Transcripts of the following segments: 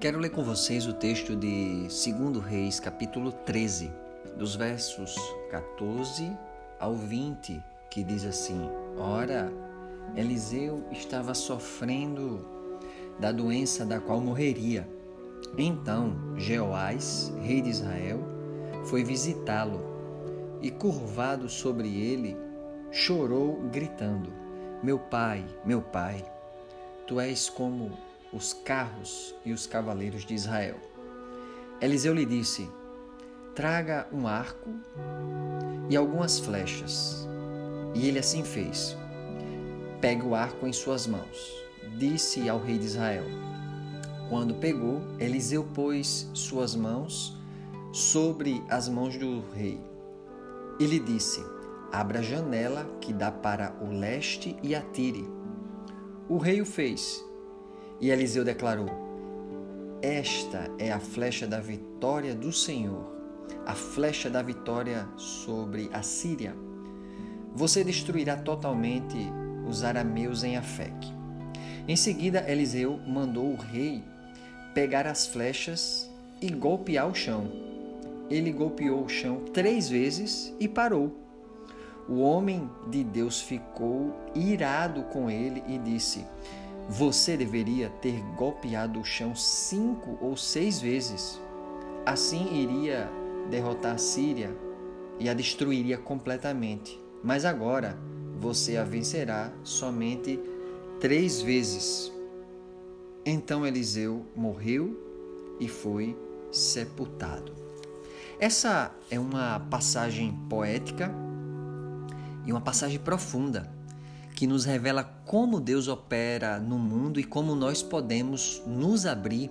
Quero ler com vocês o texto de 2 Reis, capítulo 13, dos versos 14 ao 20, que diz assim: Ora, Eliseu estava sofrendo da doença da qual morreria. Então Jeoás, rei de Israel, foi visitá-lo e, curvado sobre ele, chorou, gritando: Meu pai, meu pai, tu és como os carros e os cavaleiros de Israel. Eliseu lhe disse: Traga um arco e algumas flechas. E ele assim fez. Pega o arco em suas mãos, disse ao rei de Israel. Quando pegou, Eliseu pôs suas mãos sobre as mãos do rei e lhe disse: Abra a janela que dá para o leste e atire. O rei o fez e Eliseu declarou: Esta é a flecha da vitória do Senhor, a flecha da vitória sobre a Síria. Você destruirá totalmente os arameus em Afec. Em seguida, Eliseu mandou o rei pegar as flechas e golpear o chão. Ele golpeou o chão três vezes e parou. O homem de Deus ficou irado com ele e disse: você deveria ter golpeado o chão cinco ou seis vezes. Assim iria derrotar a Síria e a destruiria completamente. Mas agora você a vencerá somente três vezes. Então Eliseu morreu e foi sepultado. Essa é uma passagem poética e uma passagem profunda que nos revela como Deus opera no mundo e como nós podemos nos abrir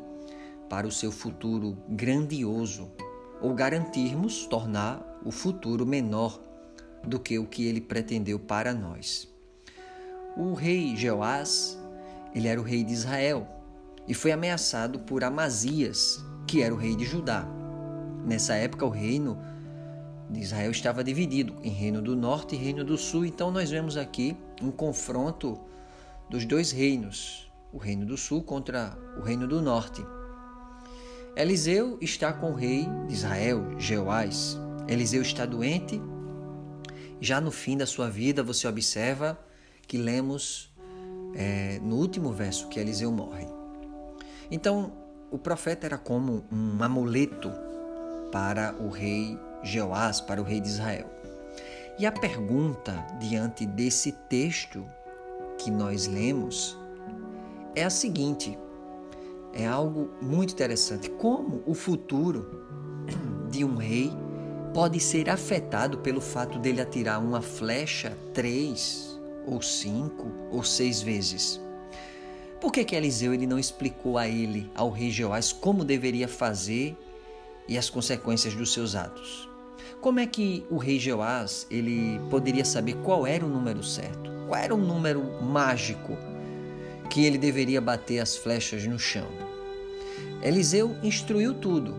para o seu futuro grandioso ou garantirmos tornar o futuro menor do que o que ele pretendeu para nós. O rei Jeoás, ele era o rei de Israel e foi ameaçado por Amazias, que era o rei de Judá. Nessa época o reino de Israel estava dividido em reino do norte e reino do sul. Então nós vemos aqui um confronto dos dois reinos, o reino do sul contra o reino do norte. Eliseu está com o rei de Israel, Jeoás. Eliseu está doente. Já no fim da sua vida, você observa que lemos é, no último verso que Eliseu morre. Então, o profeta era como um amuleto para o rei Jeoás, para o rei de Israel. E a pergunta diante desse texto que nós lemos é a seguinte: é algo muito interessante. Como o futuro de um rei pode ser afetado pelo fato dele atirar uma flecha três ou cinco ou seis vezes? Por que, que Eliseu ele não explicou a ele, ao rei Jeoás, como deveria fazer e as consequências dos seus atos? Como é que o rei Jeoás ele poderia saber qual era o número certo? Qual era o número mágico que ele deveria bater as flechas no chão? Eliseu instruiu tudo,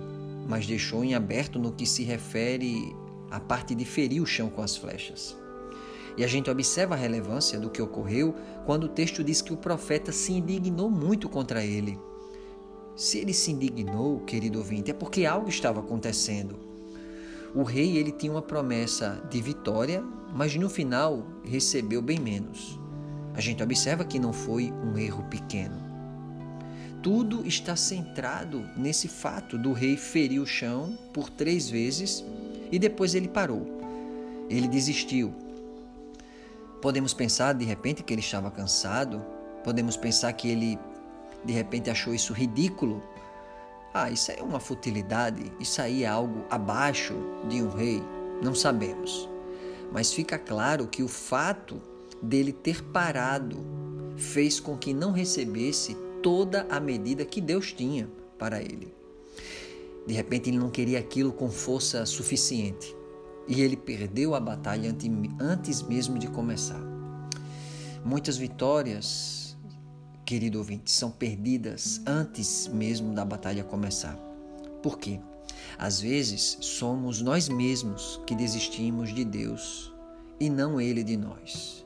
mas deixou em aberto no que se refere à parte de ferir o chão com as flechas. E a gente observa a relevância do que ocorreu quando o texto diz que o profeta se indignou muito contra ele. Se ele se indignou, querido ouvinte, é porque algo estava acontecendo. O rei ele tinha uma promessa de vitória, mas no final recebeu bem menos. A gente observa que não foi um erro pequeno. Tudo está centrado nesse fato do rei ferir o chão por três vezes e depois ele parou. Ele desistiu. Podemos pensar de repente que ele estava cansado, podemos pensar que ele de repente achou isso ridículo ah, isso é uma futilidade, isso aí é algo abaixo de um rei. Não sabemos. Mas fica claro que o fato dele ter parado fez com que não recebesse toda a medida que Deus tinha para ele. De repente ele não queria aquilo com força suficiente e ele perdeu a batalha antes mesmo de começar. Muitas vitórias querido ouvinte, são perdidas antes mesmo da batalha começar. Por quê? Às vezes somos nós mesmos que desistimos de Deus e não Ele de nós.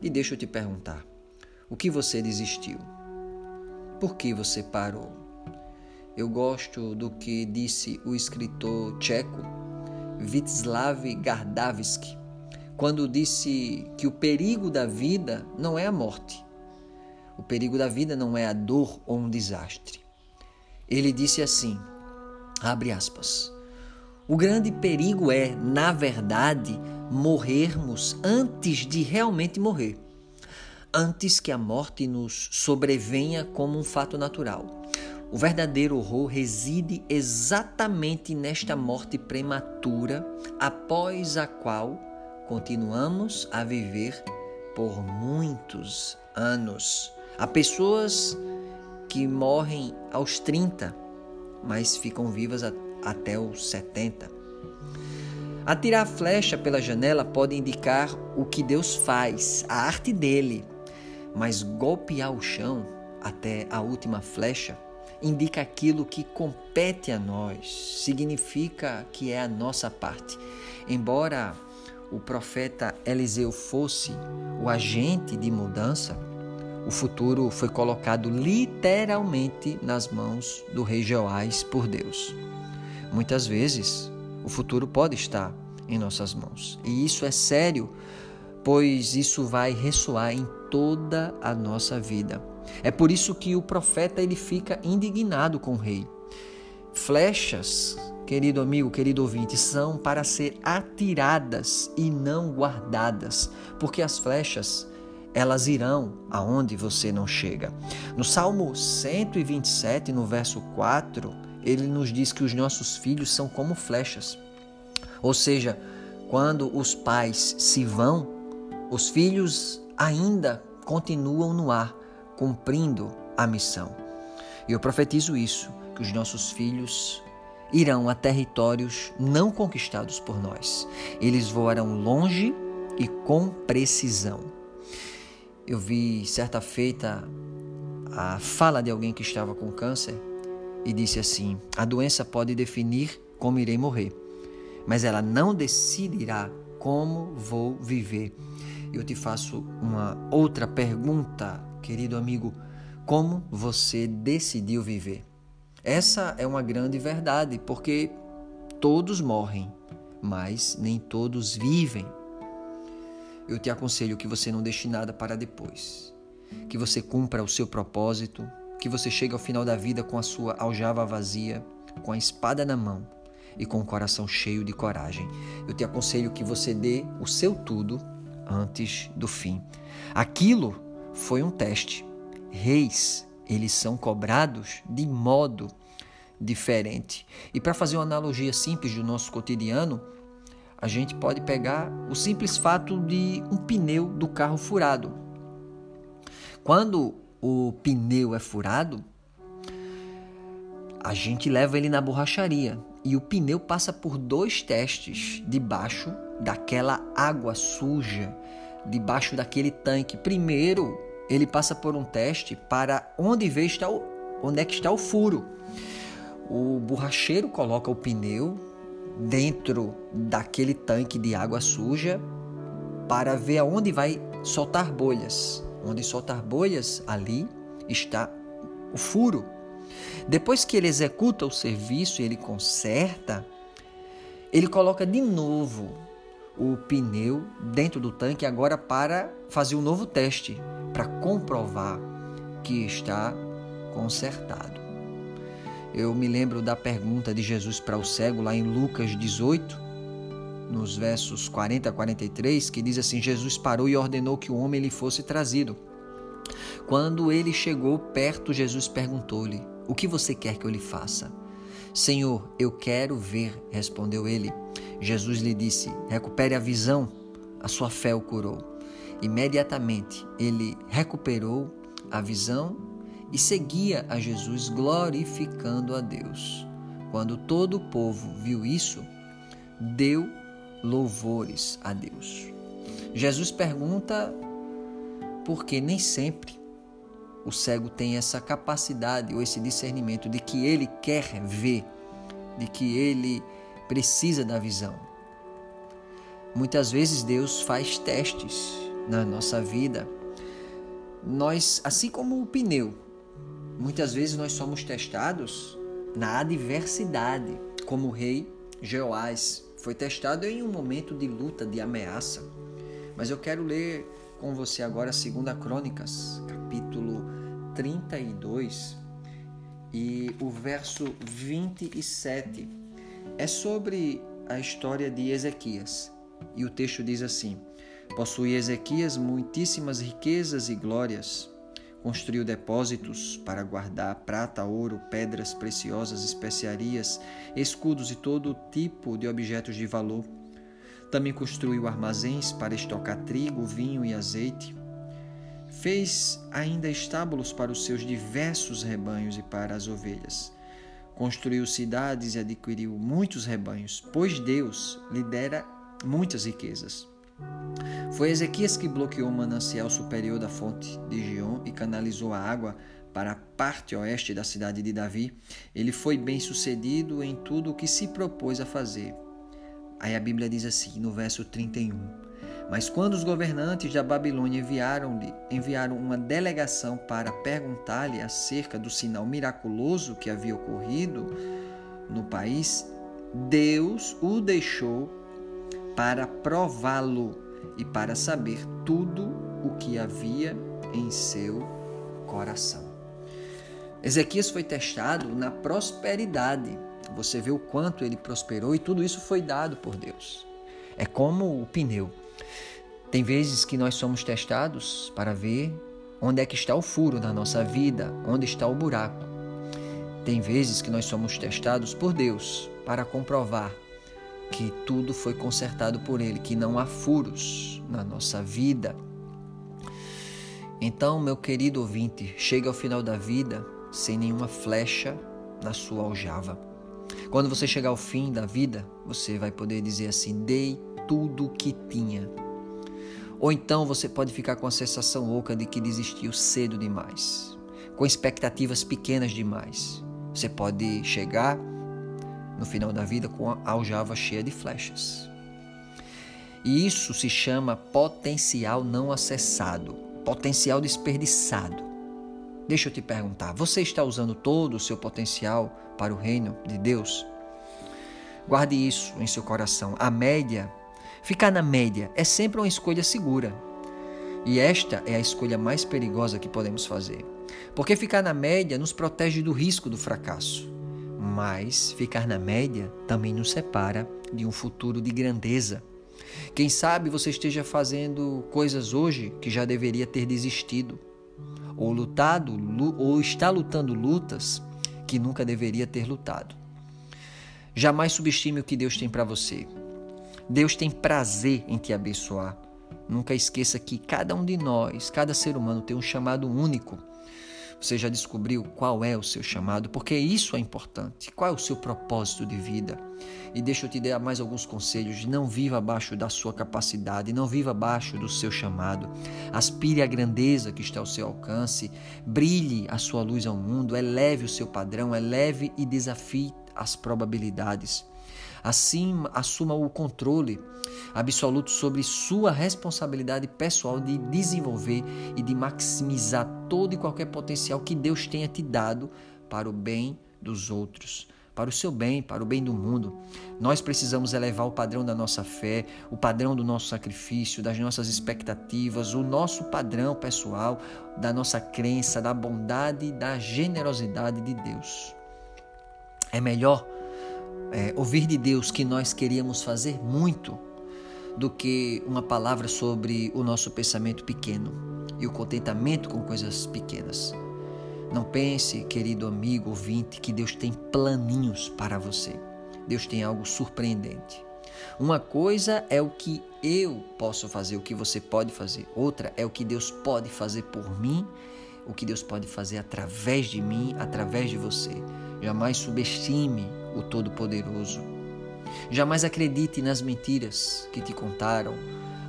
E deixa eu te perguntar: o que você desistiu? Por que você parou? eu gosto do que disse o escritor tcheco Václav Gardavsky, quando disse que o perigo da vida não é a morte. O perigo da vida não é a dor ou um desastre. Ele disse assim: abre aspas. O grande perigo é, na verdade, morrermos antes de realmente morrer, antes que a morte nos sobrevenha como um fato natural. O verdadeiro horror reside exatamente nesta morte prematura, após a qual continuamos a viver por muitos anos. Há pessoas que morrem aos 30, mas ficam vivas até os 70. Atirar a flecha pela janela pode indicar o que Deus faz, a arte dele, mas golpear o chão até a última flecha indica aquilo que compete a nós, significa que é a nossa parte. Embora o profeta Eliseu fosse o agente de mudança, o futuro foi colocado literalmente nas mãos do rei Joás por Deus. Muitas vezes, o futuro pode estar em nossas mãos. E isso é sério, pois isso vai ressoar em toda a nossa vida. É por isso que o profeta ele fica indignado com o rei. Flechas, querido amigo, querido ouvinte, são para ser atiradas e não guardadas, porque as flechas elas irão aonde você não chega. No Salmo 127, no verso 4, ele nos diz que os nossos filhos são como flechas. Ou seja, quando os pais se vão, os filhos ainda continuam no ar, cumprindo a missão. E eu profetizo isso, que os nossos filhos irão a territórios não conquistados por nós. Eles voarão longe e com precisão. Eu vi certa feita a fala de alguém que estava com câncer e disse assim: A doença pode definir como irei morrer, mas ela não decidirá como vou viver. Eu te faço uma outra pergunta, querido amigo: como você decidiu viver? Essa é uma grande verdade, porque todos morrem, mas nem todos vivem. Eu te aconselho que você não deixe nada para depois, que você cumpra o seu propósito, que você chegue ao final da vida com a sua aljava vazia, com a espada na mão e com o coração cheio de coragem. Eu te aconselho que você dê o seu tudo antes do fim. Aquilo foi um teste. Reis, eles são cobrados de modo diferente. E para fazer uma analogia simples do nosso cotidiano, a gente pode pegar o simples fato de um pneu do carro furado. Quando o pneu é furado, a gente leva ele na borracharia e o pneu passa por dois testes debaixo daquela água suja, debaixo daquele tanque. Primeiro, ele passa por um teste para onde vê está o, onde é que está o furo. O borracheiro coloca o pneu dentro daquele tanque de água suja para ver aonde vai soltar bolhas onde soltar bolhas, ali está o furo. Depois que ele executa o serviço e ele conserta, ele coloca de novo o pneu dentro do tanque agora para fazer um novo teste, para comprovar que está consertado. Eu me lembro da pergunta de Jesus para o cego lá em Lucas 18, nos versos 40 a 43, que diz assim: Jesus parou e ordenou que o homem lhe fosse trazido. Quando ele chegou perto, Jesus perguntou-lhe: O que você quer que eu lhe faça? Senhor, eu quero ver, respondeu ele. Jesus lhe disse: Recupere a visão, a sua fé o curou. Imediatamente ele recuperou a visão e seguia a Jesus, glorificando a Deus. Quando todo o povo viu isso, deu louvores a Deus. Jesus pergunta porque nem sempre o cego tem essa capacidade ou esse discernimento de que ele quer ver, de que ele precisa da visão. Muitas vezes Deus faz testes na nossa vida. Nós, assim como o pneu, muitas vezes nós somos testados na adversidade, como o rei Jeoás. Foi testado em um momento de luta, de ameaça. Mas eu quero ler com você agora 2 Crônicas, capítulo 32 e o verso 27. É sobre a história de Ezequias. E o texto diz assim: Possui Ezequias muitíssimas riquezas e glórias. Construiu depósitos para guardar prata, ouro, pedras preciosas, especiarias, escudos e todo tipo de objetos de valor. Também construiu armazéns para estocar trigo, vinho e azeite. Fez ainda estábulos para os seus diversos rebanhos e para as ovelhas. Construiu cidades e adquiriu muitos rebanhos, pois Deus lhe dera muitas riquezas. Foi Ezequias que bloqueou o manancial superior da fonte de Gion e canalizou a água para a parte oeste da cidade de Davi. Ele foi bem sucedido em tudo o que se propôs a fazer. Aí a Bíblia diz assim, no verso 31. Mas quando os governantes da Babilônia enviaram-lhe enviaram uma delegação para perguntar-lhe acerca do sinal miraculoso que havia ocorrido no país, Deus o deixou para prová-lo e para saber tudo o que havia em seu coração. Ezequias foi testado na prosperidade. Você vê o quanto ele prosperou e tudo isso foi dado por Deus. É como o pneu. Tem vezes que nós somos testados para ver onde é que está o furo na nossa vida, onde está o buraco. Tem vezes que nós somos testados por Deus para comprovar que tudo foi consertado por Ele, que não há furos na nossa vida. Então, meu querido ouvinte, chega ao final da vida sem nenhuma flecha na sua aljava. Quando você chegar ao fim da vida, você vai poder dizer assim: dei tudo o que tinha. Ou então você pode ficar com a sensação oca de que desistiu cedo demais, com expectativas pequenas demais. Você pode chegar no final da vida com a aljava cheia de flechas. E isso se chama potencial não acessado, potencial desperdiçado. Deixa eu te perguntar, você está usando todo o seu potencial para o reino de Deus? Guarde isso em seu coração. A média, ficar na média, é sempre uma escolha segura. E esta é a escolha mais perigosa que podemos fazer. Porque ficar na média nos protege do risco do fracasso mas ficar na média também nos separa de um futuro de grandeza. Quem sabe você esteja fazendo coisas hoje que já deveria ter desistido, ou lutado, ou está lutando lutas que nunca deveria ter lutado. Jamais subestime o que Deus tem para você. Deus tem prazer em te abençoar. Nunca esqueça que cada um de nós, cada ser humano tem um chamado único você já descobriu qual é o seu chamado? Porque isso é importante. Qual é o seu propósito de vida? E deixa eu te dar mais alguns conselhos. Não viva abaixo da sua capacidade, não viva abaixo do seu chamado. Aspire à grandeza que está ao seu alcance, brilhe a sua luz ao mundo, eleve o seu padrão, eleve e desafie as probabilidades. Assim, assuma o controle absoluto sobre sua responsabilidade pessoal de desenvolver e de maximizar todo e qualquer potencial que Deus tenha te dado para o bem dos outros, para o seu bem, para o bem do mundo. Nós precisamos elevar o padrão da nossa fé, o padrão do nosso sacrifício, das nossas expectativas, o nosso padrão pessoal, da nossa crença, da bondade da generosidade de Deus. É melhor é, ouvir de Deus que nós queríamos fazer muito do que uma palavra sobre o nosso pensamento pequeno e o contentamento com coisas pequenas. Não pense, querido amigo ouvinte, que Deus tem planinhos para você. Deus tem algo surpreendente. Uma coisa é o que eu posso fazer, o que você pode fazer. Outra é o que Deus pode fazer por mim, o que Deus pode fazer através de mim, através de você. Jamais subestime o Todo-Poderoso. Jamais acredite nas mentiras que te contaram.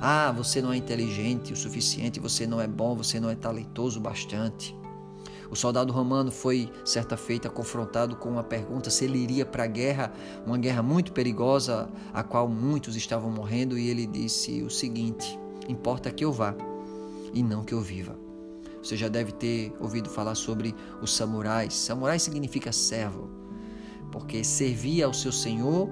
Ah, você não é inteligente o suficiente, você não é bom, você não é talentoso o bastante. O soldado romano foi, certa feita, confrontado com uma pergunta se ele iria para a guerra, uma guerra muito perigosa, a qual muitos estavam morrendo, e ele disse o seguinte: Importa que eu vá e não que eu viva. Você já deve ter ouvido falar sobre os samurais. Samurai significa servo. Porque servia ao seu senhor,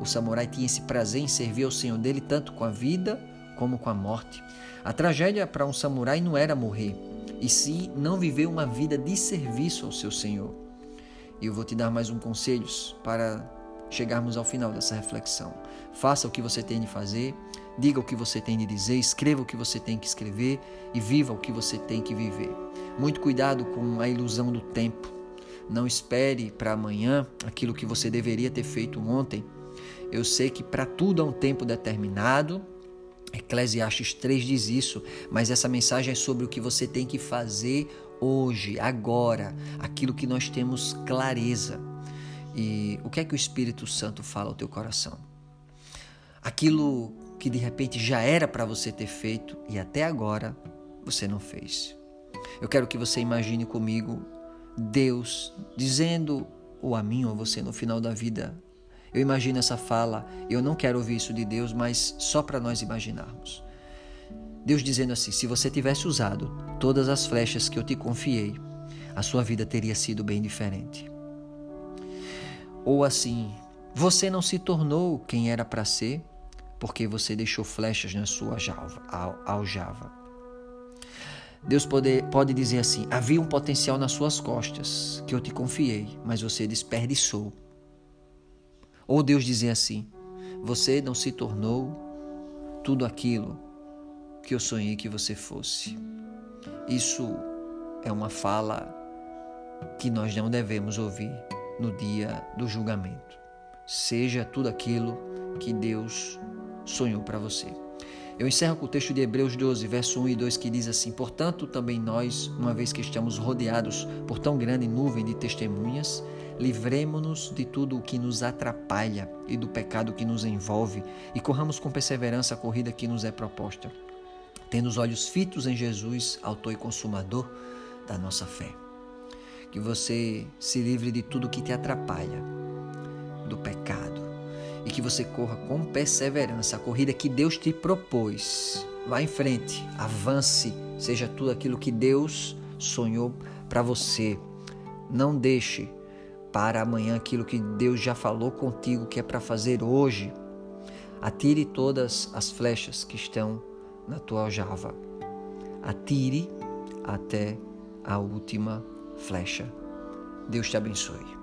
o samurai tinha esse prazer em servir ao senhor dele tanto com a vida como com a morte. A tragédia para um samurai não era morrer, e sim não viver uma vida de serviço ao seu senhor. E eu vou te dar mais um conselho para chegarmos ao final dessa reflexão. Faça o que você tem de fazer, diga o que você tem de dizer, escreva o que você tem que escrever e viva o que você tem que viver. Muito cuidado com a ilusão do tempo. Não espere para amanhã aquilo que você deveria ter feito ontem. Eu sei que para tudo há um tempo determinado. Eclesiastes 3 diz isso, mas essa mensagem é sobre o que você tem que fazer hoje, agora, aquilo que nós temos clareza. E o que é que o Espírito Santo fala ao teu coração? Aquilo que de repente já era para você ter feito e até agora você não fez. Eu quero que você imagine comigo Deus dizendo ou a mim ou a você no final da vida. Eu imagino essa fala, eu não quero ouvir isso de Deus, mas só para nós imaginarmos. Deus dizendo assim: se você tivesse usado todas as flechas que eu te confiei, a sua vida teria sido bem diferente. Ou assim, você não se tornou quem era para ser porque você deixou flechas na sua aljava. Deus pode, pode dizer assim: havia um potencial nas suas costas que eu te confiei, mas você desperdiçou. Ou Deus dizer assim: você não se tornou tudo aquilo que eu sonhei que você fosse. Isso é uma fala que nós não devemos ouvir no dia do julgamento. Seja tudo aquilo que Deus sonhou para você. Eu encerro com o texto de Hebreus 12, verso 1 e 2, que diz assim: Portanto, também nós, uma vez que estamos rodeados por tão grande nuvem de testemunhas, livremo-nos de tudo o que nos atrapalha e do pecado que nos envolve, e corramos com perseverança a corrida que nos é proposta, tendo os olhos fitos em Jesus, autor e consumador da nossa fé. Que você se livre de tudo que te atrapalha, do pecado, que você corra com perseverança a corrida que Deus te propôs. Vá em frente, avance, seja tudo aquilo que Deus sonhou para você. Não deixe para amanhã aquilo que Deus já falou contigo que é para fazer hoje. Atire todas as flechas que estão na tua aljava. Atire até a última flecha. Deus te abençoe.